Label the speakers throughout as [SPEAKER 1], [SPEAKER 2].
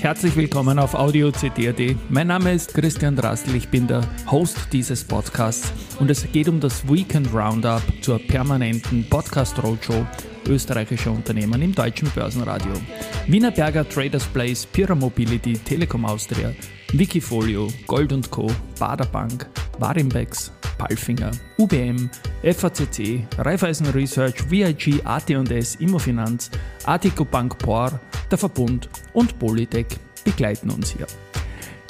[SPEAKER 1] Herzlich willkommen auf Audio CD.at. Mein Name ist Christian Drastel, ich bin der Host dieses Podcasts und es geht um das Weekend Roundup zur permanenten Podcast Roadshow österreichischer Unternehmen im deutschen Börsenradio. Wiener Berger Traders Place, Pira Mobility, Telekom Austria, Wikifolio, Gold Co., Baderbank, Warimbex, Palfinger, UBM, FACC, Raiffeisen Research, VIG, AT&S, Immofinanz, Artico Bank Por, der Verbund und Polytech begleiten uns hier.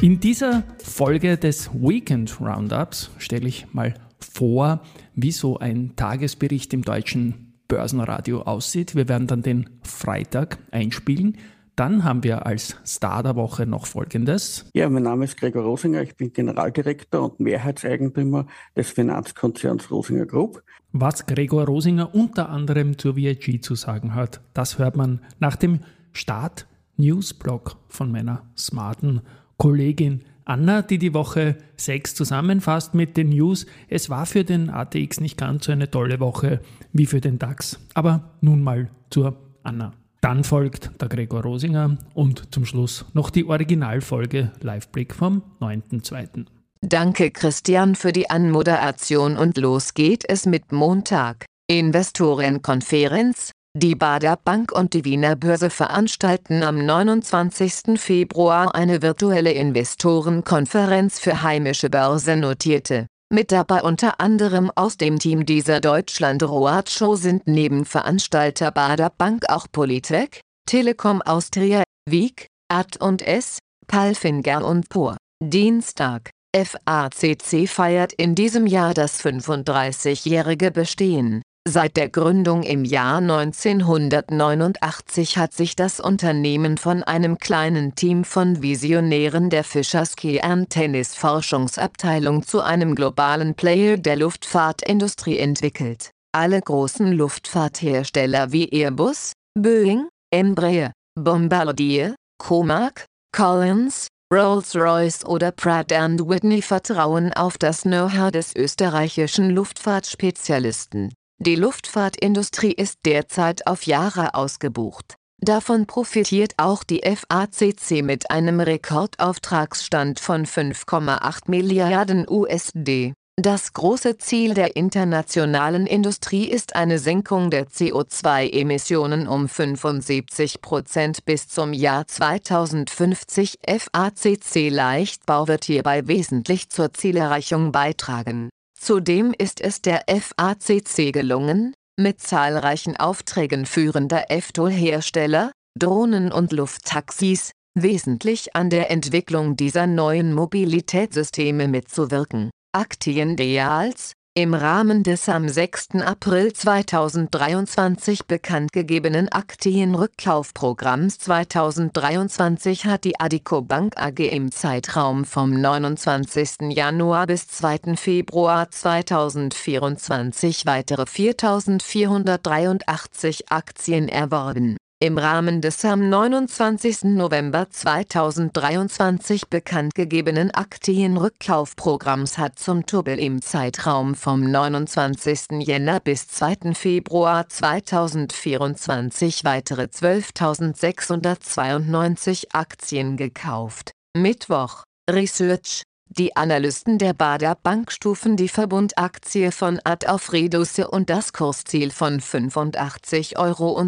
[SPEAKER 1] In dieser Folge des Weekend Roundups stelle ich mal vor, wie so ein Tagesbericht im deutschen Börsenradio aussieht. Wir werden dann den Freitag einspielen. Dann haben wir als Star der Woche noch Folgendes.
[SPEAKER 2] Ja, mein Name ist Gregor Rosinger, ich bin Generaldirektor und Mehrheitseigentümer des Finanzkonzerns Rosinger Group.
[SPEAKER 1] Was Gregor Rosinger unter anderem zur VIG zu sagen hat, das hört man nach dem Start Newsblog von meiner smarten Kollegin Anna, die die Woche 6 zusammenfasst mit den News. Es war für den ATX nicht ganz so eine tolle Woche wie für den DAX. Aber nun mal zur Anna. Dann folgt der Gregor Rosinger und zum Schluss noch die Originalfolge Liveblick vom 9.2.
[SPEAKER 3] Danke Christian für die Anmoderation und los geht es mit Montag. Investorenkonferenz. Die Bader Bank und die Wiener Börse veranstalten am 29. Februar eine virtuelle Investorenkonferenz für heimische Börsennotierte mit dabei unter anderem aus dem Team dieser Deutschland Roadshow sind neben Veranstalter Bader Bank auch Polytech, Telekom Austria, Wieg, Ad&S, Palfinger und POR. Dienstag, FACC feiert in diesem Jahr das 35-jährige Bestehen. Seit der Gründung im Jahr 1989 hat sich das Unternehmen von einem kleinen Team von Visionären der Fischers Kern Tennis Forschungsabteilung zu einem globalen Player der Luftfahrtindustrie entwickelt. Alle großen Luftfahrthersteller wie Airbus, Boeing, Embraer, Bombardier, Comac, Collins, Rolls-Royce oder Pratt Whitney vertrauen auf das Know-how des österreichischen Luftfahrtspezialisten die Luftfahrtindustrie ist derzeit auf Jahre ausgebucht. Davon profitiert auch die FACC mit einem Rekordauftragsstand von 5,8 Milliarden USD. Das große Ziel der internationalen Industrie ist eine Senkung der CO2-Emissionen um 75 Prozent bis zum Jahr 2050. FACC Leichtbau wird hierbei wesentlich zur Zielerreichung beitragen Zudem ist es der FACC gelungen, mit zahlreichen Aufträgen führender FTOL-Hersteller, Drohnen und Lufttaxis, wesentlich an der Entwicklung dieser neuen Mobilitätssysteme mitzuwirken. Aktien Deals, im Rahmen des am 6. April 2023 bekanntgegebenen Aktienrückkaufprogramms 2023 hat die Adico Bank AG im Zeitraum vom 29. Januar bis 2. Februar 2024 weitere 4.483 Aktien erworben im Rahmen des am 29. November 2023 bekanntgegebenen Aktienrückkaufprogramms hat zum Turbel im Zeitraum vom 29. Jänner bis 2. Februar 2024 weitere 12.692 Aktien gekauft. Mittwoch Research die Analysten der Bader Bank stufen die Verbundaktie von Ad auf Reduce und das Kursziel von 85,70 Euro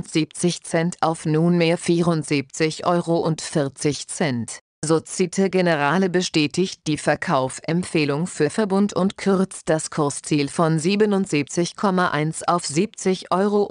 [SPEAKER 3] auf nunmehr 74,40 Euro. Sozite Generale bestätigt die Verkaufempfehlung für Verbund und kürzt das Kursziel von 77,1 auf 70,10 Euro.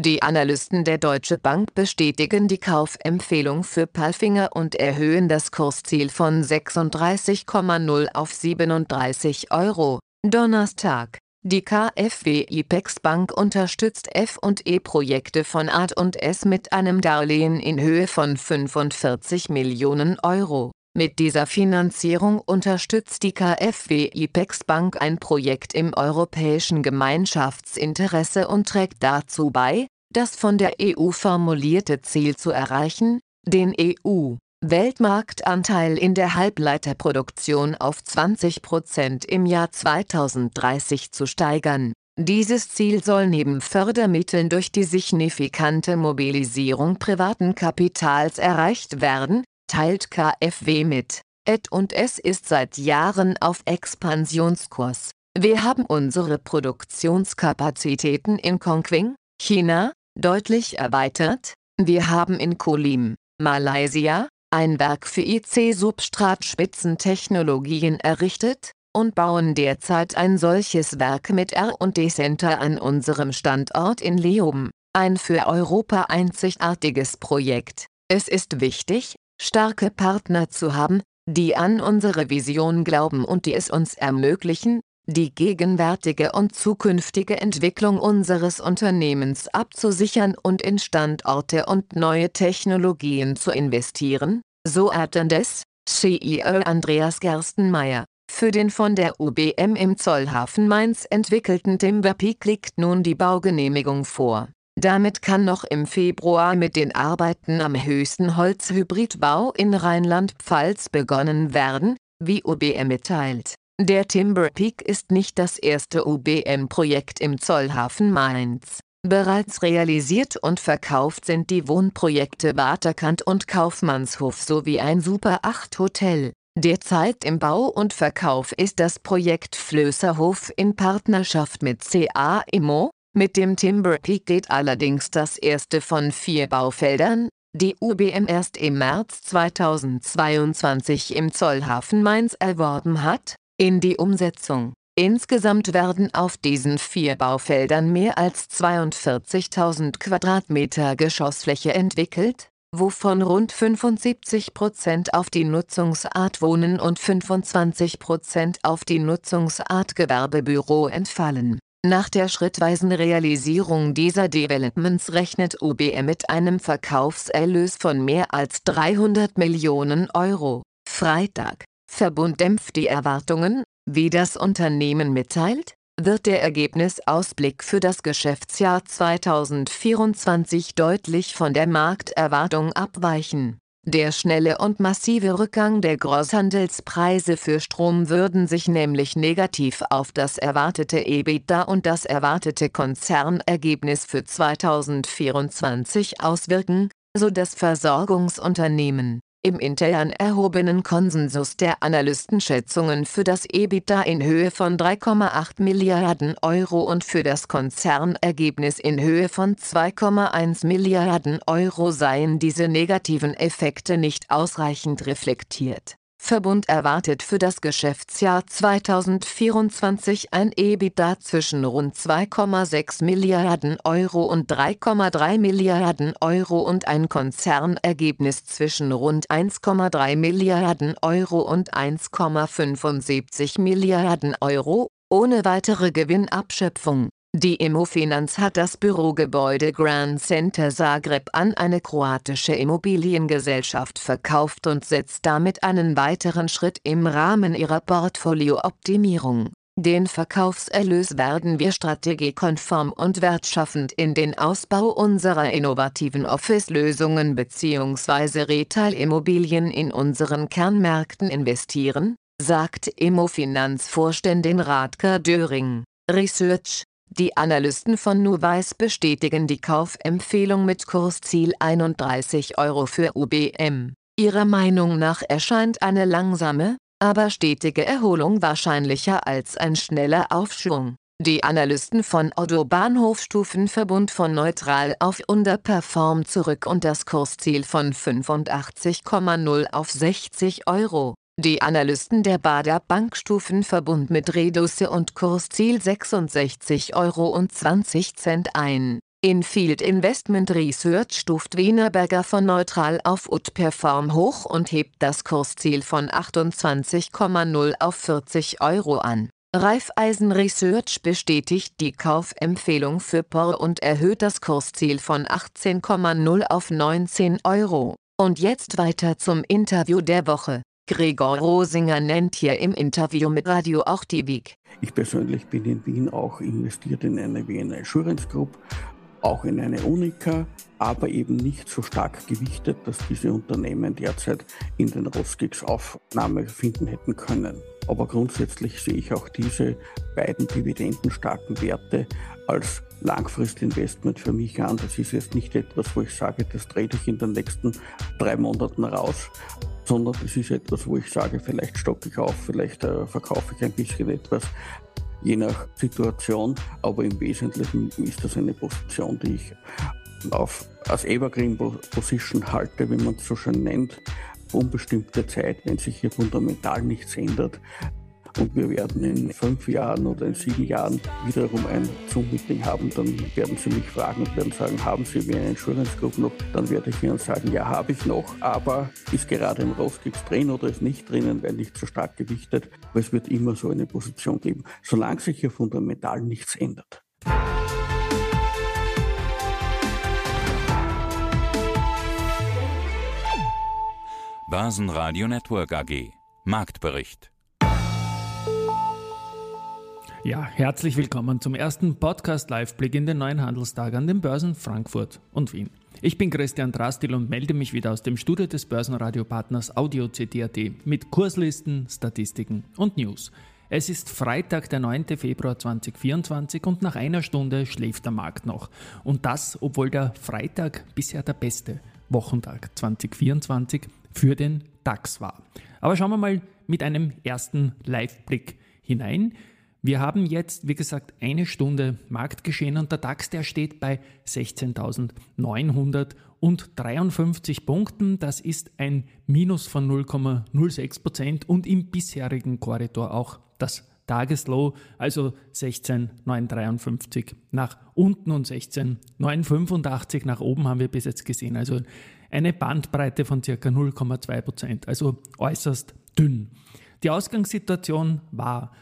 [SPEAKER 3] Die Analysten der Deutsche Bank bestätigen die Kaufempfehlung für Palfinger und erhöhen das Kursziel von 36,0 auf 37 Euro. Donnerstag die KfW IPEX Bank unterstützt F&E-Projekte von Ad&S mit einem Darlehen in Höhe von 45 Millionen Euro. Mit dieser Finanzierung unterstützt die KfW IPEX Bank ein Projekt im europäischen Gemeinschaftsinteresse und trägt dazu bei, das von der EU formulierte Ziel zu erreichen, den EU-Weltmarktanteil in der Halbleiterproduktion auf 20 Prozent im Jahr 2030 zu steigern. Dieses Ziel soll neben Fördermitteln durch die signifikante Mobilisierung privaten Kapitals erreicht werden, teilt KfW mit. Ed und es ist seit Jahren auf Expansionskurs. Wir haben unsere Produktionskapazitäten in Kongqing, China, deutlich erweitert. Wir haben in Kulim, Malaysia, ein Werk für IC-Substratspitzentechnologien errichtet und bauen derzeit ein solches Werk mit R&D-Center an unserem Standort in Leoben, ein für Europa einzigartiges Projekt. Es ist wichtig, starke Partner zu haben, die an unsere Vision glauben und die es uns ermöglichen, die gegenwärtige und zukünftige Entwicklung unseres Unternehmens abzusichern und in Standorte und neue Technologien zu investieren, so Attendes, CEO Andreas Gerstenmeier. Für den von der UBM im Zollhafen Mainz entwickelten Timberpeak liegt nun die Baugenehmigung vor. Damit kann noch im Februar mit den Arbeiten am höchsten Holzhybridbau in Rheinland-Pfalz begonnen werden, wie UBM mitteilt. Der Timber Peak ist nicht das erste UBM-Projekt im Zollhafen Mainz. Bereits realisiert und verkauft sind die Wohnprojekte Waterkant und Kaufmannshof sowie ein Super 8 Hotel. Derzeit im Bau und Verkauf ist das Projekt Flößerhof in Partnerschaft mit CA Immo, mit dem Timber Peak geht allerdings das erste von vier Baufeldern, die UBM erst im März 2022 im Zollhafen Mainz erworben hat, in die Umsetzung. Insgesamt werden auf diesen vier Baufeldern mehr als 42.000 Quadratmeter Geschossfläche entwickelt, wovon rund 75 Prozent auf die Nutzungsart Wohnen und 25 Prozent auf die Nutzungsart Gewerbebüro entfallen nach der schrittweisen Realisierung dieser Developments rechnet UBM mit einem Verkaufserlös von mehr als 300 Millionen Euro. Freitag. Verbund dämpft die Erwartungen, wie das Unternehmen mitteilt, wird der Ergebnisausblick für das Geschäftsjahr 2024 deutlich von der Markterwartung abweichen der schnelle und massive Rückgang der Großhandelspreise für Strom würden sich nämlich negativ auf das erwartete EBITDA und das erwartete Konzernergebnis für 2024 auswirken, so das Versorgungsunternehmen im intern erhobenen Konsensus der Analystenschätzungen für das EBITDA in Höhe von 3,8 Milliarden Euro und für das Konzernergebnis in Höhe von 2,1 Milliarden Euro seien diese negativen Effekte nicht ausreichend reflektiert Verbund erwartet für das Geschäftsjahr 2024 ein EBITDA zwischen rund 2,6 Milliarden Euro und 3,3 Milliarden Euro und ein Konzernergebnis zwischen rund 1,3 Milliarden Euro und 1,75 Milliarden Euro, ohne weitere Gewinnabschöpfung die Immofinanz hat das Bürogebäude Grand Center Zagreb an eine kroatische Immobiliengesellschaft verkauft und setzt damit einen weiteren Schritt im Rahmen ihrer Portfoliooptimierung. Den Verkaufserlös werden wir strategiekonform und wertschaffend in den Ausbau unserer innovativen Office-Lösungen bzw. Retail-Immobilien in unseren Kernmärkten investieren, sagt Immofinanz-Vorständin Radka Döring. Research die Analysten von Nuweiss bestätigen die Kaufempfehlung mit Kursziel 31 Euro für UBM. Ihrer Meinung nach erscheint eine langsame, aber stetige Erholung wahrscheinlicher als ein schneller Aufschwung. Die Analysten von Otto Bahnhof stufen Verbund von neutral auf Underperform zurück und das Kursziel von 85,0 auf 60 Euro. Die Analysten der Bader Bank stufen Verbund mit Reduce und Kursziel 66 Euro und 20 Cent ein. Infield Investment Research stuft Wienerberger von neutral auf Utperform hoch und hebt das Kursziel von 28,0 auf 40 Euro an. Raiffeisen Research bestätigt die Kaufempfehlung für POR und erhöht das Kursziel von 18,0 auf 19 Euro. Und jetzt weiter zum Interview der Woche. Gregor Rosinger nennt hier im Interview mit Radio auch die WIG.
[SPEAKER 2] Ich persönlich bin in Wien auch investiert in eine Wiener Assurance Group, auch in eine Unica aber eben nicht so stark gewichtet, dass diese Unternehmen derzeit in den Rosgix Aufnahme finden hätten können. Aber grundsätzlich sehe ich auch diese beiden dividendenstarken Werte als Langfristinvestment für mich an. Das ist jetzt nicht etwas, wo ich sage, das trete ich in den nächsten drei Monaten raus, sondern das ist etwas, wo ich sage, vielleicht stocke ich auf, vielleicht äh, verkaufe ich ein bisschen etwas, je nach Situation. Aber im Wesentlichen ist das eine Position, die ich auf, als Evergreen Position halte, wie man es so schön nennt, unbestimmte Zeit, wenn sich hier fundamental nichts ändert. Und wir werden in fünf Jahren oder in sieben Jahren wiederum ein Zoom-Meeting haben. Dann werden Sie mich fragen und werden sagen, haben Sie wie eine Insurance Group noch? Dann werde ich Ihnen sagen, ja, habe ich noch, aber ist gerade im Rostix drin oder ist nicht drinnen, weil nicht so stark gewichtet. Aber es wird immer so eine Position geben, solange sich hier fundamental nichts ändert.
[SPEAKER 4] Börsenradio Network AG. Marktbericht.
[SPEAKER 1] Ja, herzlich willkommen zum ersten Podcast-Live-Blick in den neuen Handelstag an den Börsen Frankfurt und Wien. Ich bin Christian Drastil und melde mich wieder aus dem Studio des Börsenradiopartners Audio CD.at mit Kurslisten, Statistiken und News. Es ist Freitag, der 9. Februar 2024 und nach einer Stunde schläft der Markt noch. Und das, obwohl der Freitag bisher der beste Wochentag 2024 für den DAX war. Aber schauen wir mal mit einem ersten Live-Blick hinein. Wir haben jetzt, wie gesagt, eine Stunde Marktgeschehen und der DAX, der steht bei 16.953 Punkten. Das ist ein Minus von 0,06 Prozent und im bisherigen Korridor auch das Tageslow, also 16,953 nach unten und 16,985 nach oben haben wir bis jetzt gesehen. Also eine Bandbreite von circa 0,2 Prozent, also äußerst dünn. Die Ausgangssituation war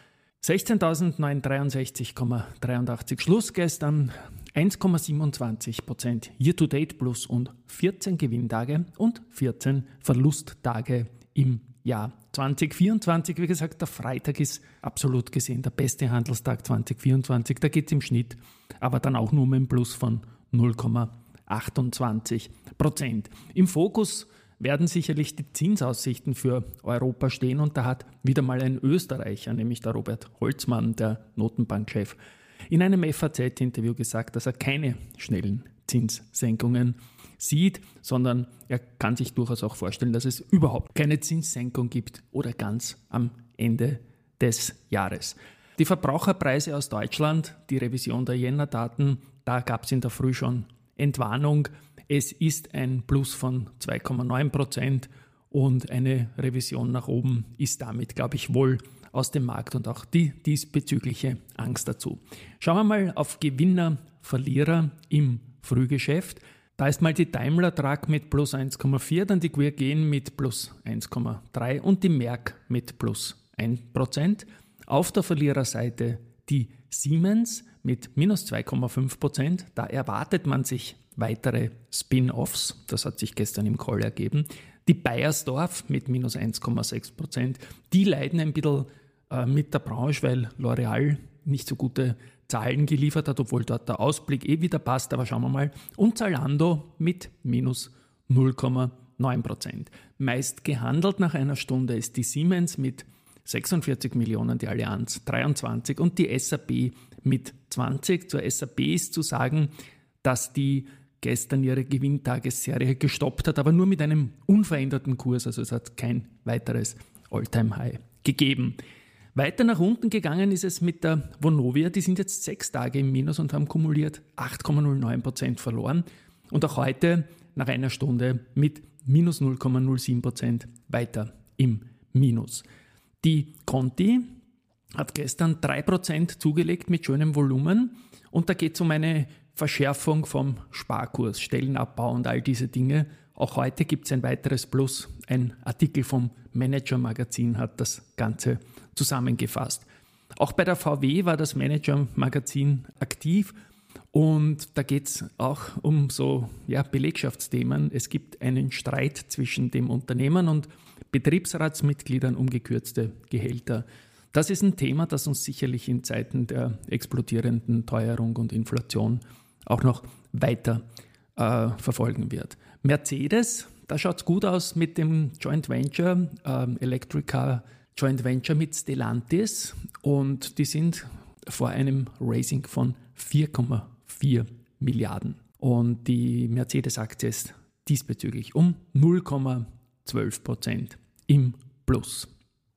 [SPEAKER 1] 16.963,83 Schluss gestern, 1,27 Prozent Year-to-Date plus und 14 Gewinntage und 14 Verlusttage im Jahr 2024. Wie gesagt, der Freitag ist absolut gesehen der beste Handelstag 2024. Da geht es im Schnitt aber dann auch nur um ein Plus von 0,8 28 Prozent. Im Fokus werden sicherlich die Zinsaussichten für Europa stehen und da hat wieder mal ein Österreicher, nämlich der Robert Holzmann, der Notenbankchef, in einem FAZ-Interview gesagt, dass er keine schnellen Zinssenkungen sieht, sondern er kann sich durchaus auch vorstellen, dass es überhaupt keine Zinssenkung gibt oder ganz am Ende des Jahres. Die Verbraucherpreise aus Deutschland, die Revision der Jänner-Daten, da gab es in der Früh schon Entwarnung. Es ist ein Plus von 2,9 Prozent und eine Revision nach oben ist damit, glaube ich, wohl aus dem Markt und auch die diesbezügliche Angst dazu. Schauen wir mal auf Gewinner, Verlierer im Frühgeschäft. Da ist mal die Daimler Truck mit plus 1,4, dann die Quergen mit plus 1,3 und die Merck mit plus 1%. Auf der Verliererseite die Siemens mit minus 2,5 Prozent. Da erwartet man sich weitere Spin-offs. Das hat sich gestern im Call ergeben. Die Bayersdorf mit minus 1,6 Prozent. Die leiden ein bisschen äh, mit der Branche, weil L'Oreal nicht so gute Zahlen geliefert hat, obwohl dort der Ausblick eh wieder passt. Aber schauen wir mal. Und Zalando mit minus 0,9 Prozent. Meist gehandelt nach einer Stunde ist die Siemens mit 46 Millionen, die Allianz 23 und die SAP mit 20. Zur SAP ist zu sagen, dass die gestern ihre Gewinntagesserie gestoppt hat, aber nur mit einem unveränderten Kurs, also es hat kein weiteres All-Time-High gegeben. Weiter nach unten gegangen ist es mit der Vonovia, die sind jetzt sechs Tage im Minus und haben kumuliert 8,09% verloren und auch heute nach einer Stunde mit minus 0,07% weiter im Minus. Die Conti hat gestern 3% zugelegt mit schönem Volumen und da geht es um eine Verschärfung vom Sparkurs, Stellenabbau und all diese Dinge. Auch heute gibt es ein weiteres Plus. Ein Artikel vom Manager Magazin hat das Ganze zusammengefasst. Auch bei der VW war das Manager Magazin aktiv und da geht es auch um so ja, Belegschaftsthemen. Es gibt einen Streit zwischen dem Unternehmen und Betriebsratsmitgliedern um gekürzte Gehälter. Das ist ein Thema, das uns sicherlich in Zeiten der explodierenden Teuerung und Inflation auch noch weiter äh, verfolgen wird. Mercedes, da schaut es gut aus mit dem Joint Venture, äh, Electrica Joint Venture mit Stellantis und die sind vor einem Raising von 4,4 Milliarden. Und die Mercedes-Aktie ist diesbezüglich um 0,12 Prozent im Plus.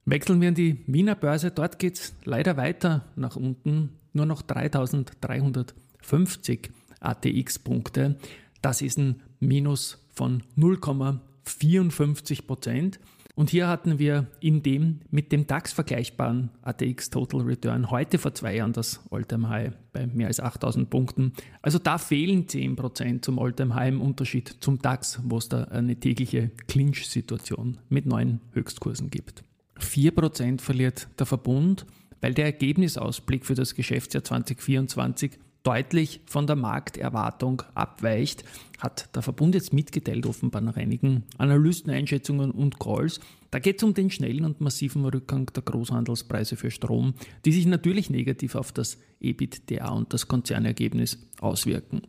[SPEAKER 1] Wechseln wir in die Wiener Börse, dort geht es leider weiter nach unten, nur noch 3350 ATX-Punkte. Das ist ein Minus von 0,54 Prozent. Und hier hatten wir in dem mit dem DAX vergleichbaren ATX Total Return heute vor zwei Jahren das Alltime High bei mehr als 8000 Punkten. Also da fehlen 10% zum Alltime High im Unterschied zum DAX, wo es da eine tägliche Clinch-Situation mit neuen Höchstkursen gibt. 4% verliert der Verbund, weil der Ergebnisausblick für das Geschäftsjahr 2024 deutlich von der Markterwartung abweicht, hat der Verbund jetzt mitgeteilt, offenbar nach einigen Analysteneinschätzungen und Calls. Da geht es um den schnellen und massiven Rückgang der Großhandelspreise für Strom, die sich natürlich negativ auf das EBITDA und das Konzernergebnis auswirken.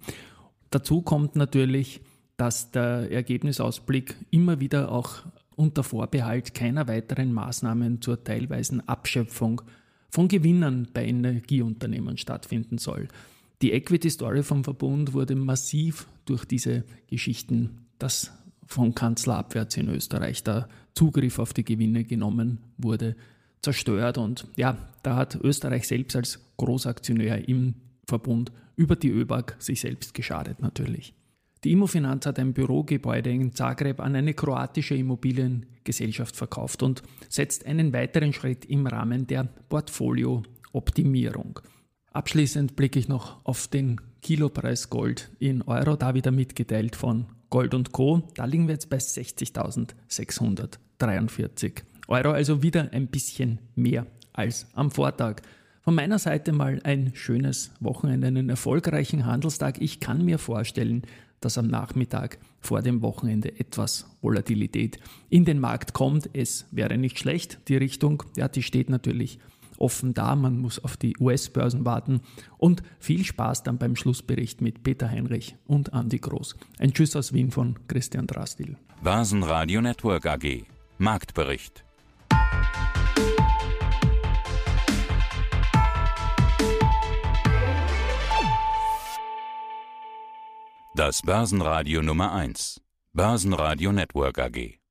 [SPEAKER 1] Dazu kommt natürlich, dass der Ergebnisausblick immer wieder auch unter Vorbehalt keiner weiteren Maßnahmen zur teilweisen Abschöpfung von Gewinnern bei Energieunternehmen stattfinden soll. Die Equity Story vom Verbund wurde massiv durch diese Geschichten, dass von Kanzler abwärts in Österreich der Zugriff auf die Gewinne genommen wurde, zerstört. Und ja, da hat Österreich selbst als Großaktionär im Verbund über die ÖBAG sich selbst geschadet natürlich. Die Immofinanz hat ein Bürogebäude in Zagreb an eine kroatische Immobiliengesellschaft verkauft und setzt einen weiteren Schritt im Rahmen der Portfoliooptimierung. Abschließend blicke ich noch auf den Kilopreis Gold in Euro, da wieder mitgeteilt von Gold und Co. Da liegen wir jetzt bei 60.643 Euro, also wieder ein bisschen mehr als am Vortag. Von meiner Seite mal ein schönes Wochenende, einen erfolgreichen Handelstag. Ich kann mir vorstellen, dass am Nachmittag vor dem Wochenende etwas Volatilität in den Markt kommt. Es wäre nicht schlecht. Die Richtung, ja, die steht natürlich offen da. Man muss auf die US-Börsen warten. Und viel Spaß dann beim Schlussbericht mit Peter Heinrich und Andy Groß. Ein Tschüss aus Wien von Christian Drastil.
[SPEAKER 4] Börsenradio Network AG. Marktbericht. Das Börsenradio Nummer 1. Börsenradio Network AG.